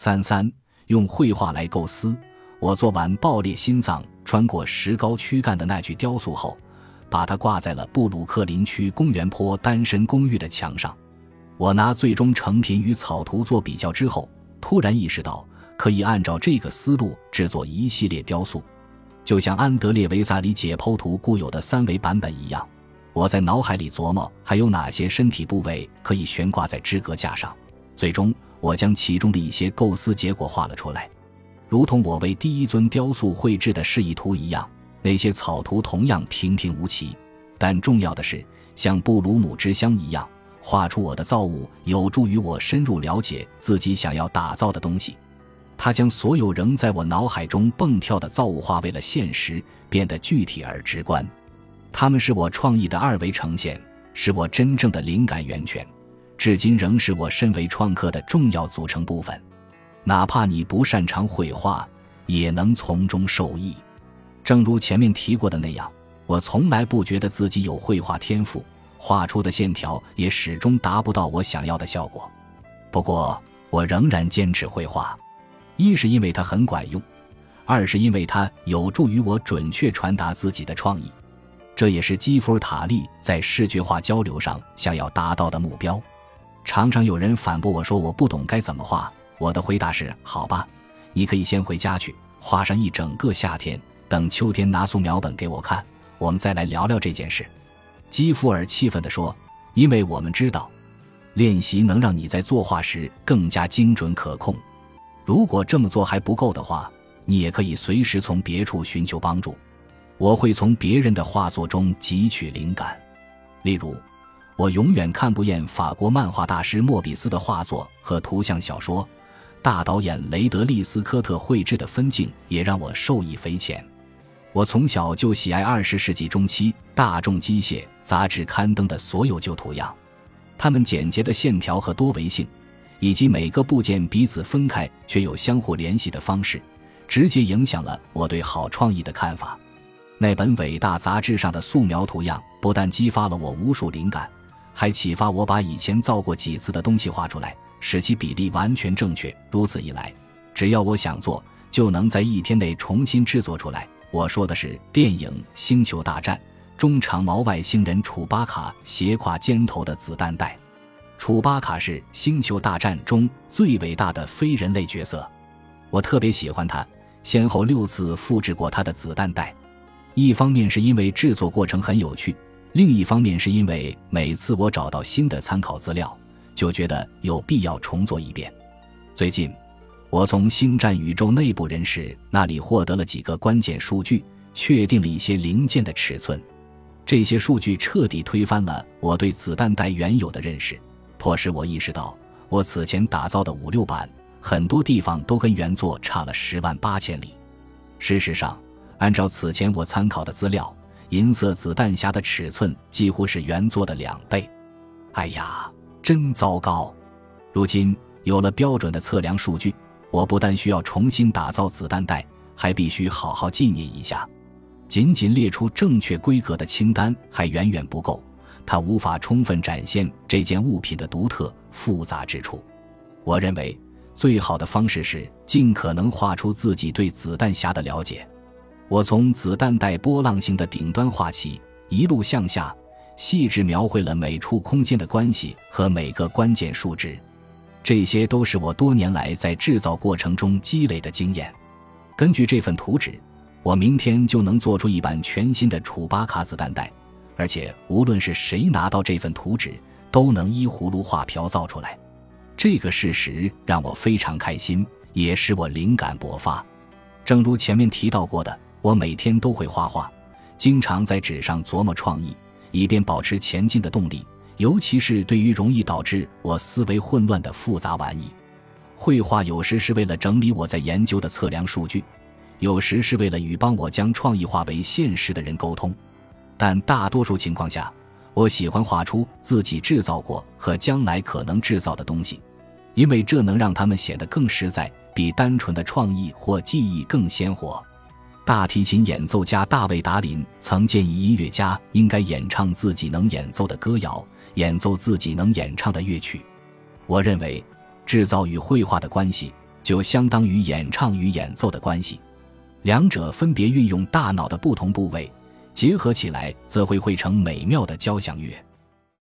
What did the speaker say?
三三用绘画来构思。我做完爆裂心脏穿过石膏躯干的那具雕塑后，把它挂在了布鲁克林区公园坡单身公寓的墙上。我拿最终成品与草图做比较之后，突然意识到可以按照这个思路制作一系列雕塑，就像安德烈·维萨里解剖图固有的三维版本一样。我在脑海里琢磨还有哪些身体部位可以悬挂在支格架上，最终我将其中的一些构思结果画了出来。如同我为第一尊雕塑绘制的示意图一样，那些草图同样平平无奇。但重要的是，像布鲁姆之乡一样，画出我的造物有助于我深入了解自己想要打造的东西。它将所有仍在我脑海中蹦跳的造物化为了现实，变得具体而直观。它们是我创意的二维呈现，是我真正的灵感源泉，至今仍是我身为创客的重要组成部分。哪怕你不擅长绘画，也能从中受益。正如前面提过的那样，我从来不觉得自己有绘画天赋，画出的线条也始终达不到我想要的效果。不过，我仍然坚持绘画，一是因为它很管用，二是因为它有助于我准确传达自己的创意。这也是基弗塔利在视觉化交流上想要达到的目标。常常有人反驳我说我不懂该怎么画。我的回答是：好吧，你可以先回家去画上一整个夏天，等秋天拿素描本给我看，我们再来聊聊这件事。基弗尔气愤地说：“因为我们知道，练习能让你在作画时更加精准可控。如果这么做还不够的话，你也可以随时从别处寻求帮助。我会从别人的画作中汲取灵感，例如，我永远看不厌法国漫画大师莫比斯的画作和图像小说。”大导演雷德利·斯科特绘制的分镜也让我受益匪浅。我从小就喜爱二十世纪中期大众机械杂志刊登的所有旧图样，它们简洁的线条和多维性，以及每个部件彼此分开却又相互联系的方式，直接影响了我对好创意的看法。那本伟大杂志上的素描图样不但激发了我无数灵感，还启发我把以前造过几次的东西画出来。使其比例完全正确。如此一来，只要我想做，就能在一天内重新制作出来。我说的是电影《星球大战》中长毛外星人楚巴卡斜挎肩头的子弹袋。楚巴卡是《星球大战》中最伟大的非人类角色，我特别喜欢他。先后六次复制过他的子弹袋，一方面是因为制作过程很有趣，另一方面是因为每次我找到新的参考资料。就觉得有必要重做一遍。最近，我从星战宇宙内部人士那里获得了几个关键数据，确定了一些零件的尺寸。这些数据彻底推翻了我对子弹带原有的认识，迫使我意识到，我此前打造的五六版很多地方都跟原作差了十万八千里。事实上，按照此前我参考的资料，银色子弹匣的尺寸几乎是原作的两倍。哎呀！真糟糕！如今有了标准的测量数据，我不但需要重新打造子弹袋，还必须好好纪念一下。仅仅列出正确规格的清单还远远不够，它无法充分展现这件物品的独特复杂之处。我认为最好的方式是尽可能画出自己对子弹匣的了解。我从子弹带波浪形的顶端画起，一路向下。细致描绘了每处空间的关系和每个关键数值，这些都是我多年来在制造过程中积累的经验。根据这份图纸，我明天就能做出一版全新的楚巴卡子弹带，而且无论是谁拿到这份图纸，都能依葫芦画瓢造出来。这个事实让我非常开心，也使我灵感勃发。正如前面提到过的，我每天都会画画，经常在纸上琢磨创意。以便保持前进的动力，尤其是对于容易导致我思维混乱的复杂玩意。绘画有时是为了整理我在研究的测量数据，有时是为了与帮我将创意化为现实的人沟通。但大多数情况下，我喜欢画出自己制造过和将来可能制造的东西，因为这能让他们显得更实在，比单纯的创意或记忆更鲜活。大提琴演奏家大卫·达林曾建议音乐家应该演唱自己能演奏的歌谣，演奏自己能演唱的乐曲。我认为，制造与绘画的关系就相当于演唱与演奏的关系。两者分别运用大脑的不同部位，结合起来则会汇成美妙的交响乐。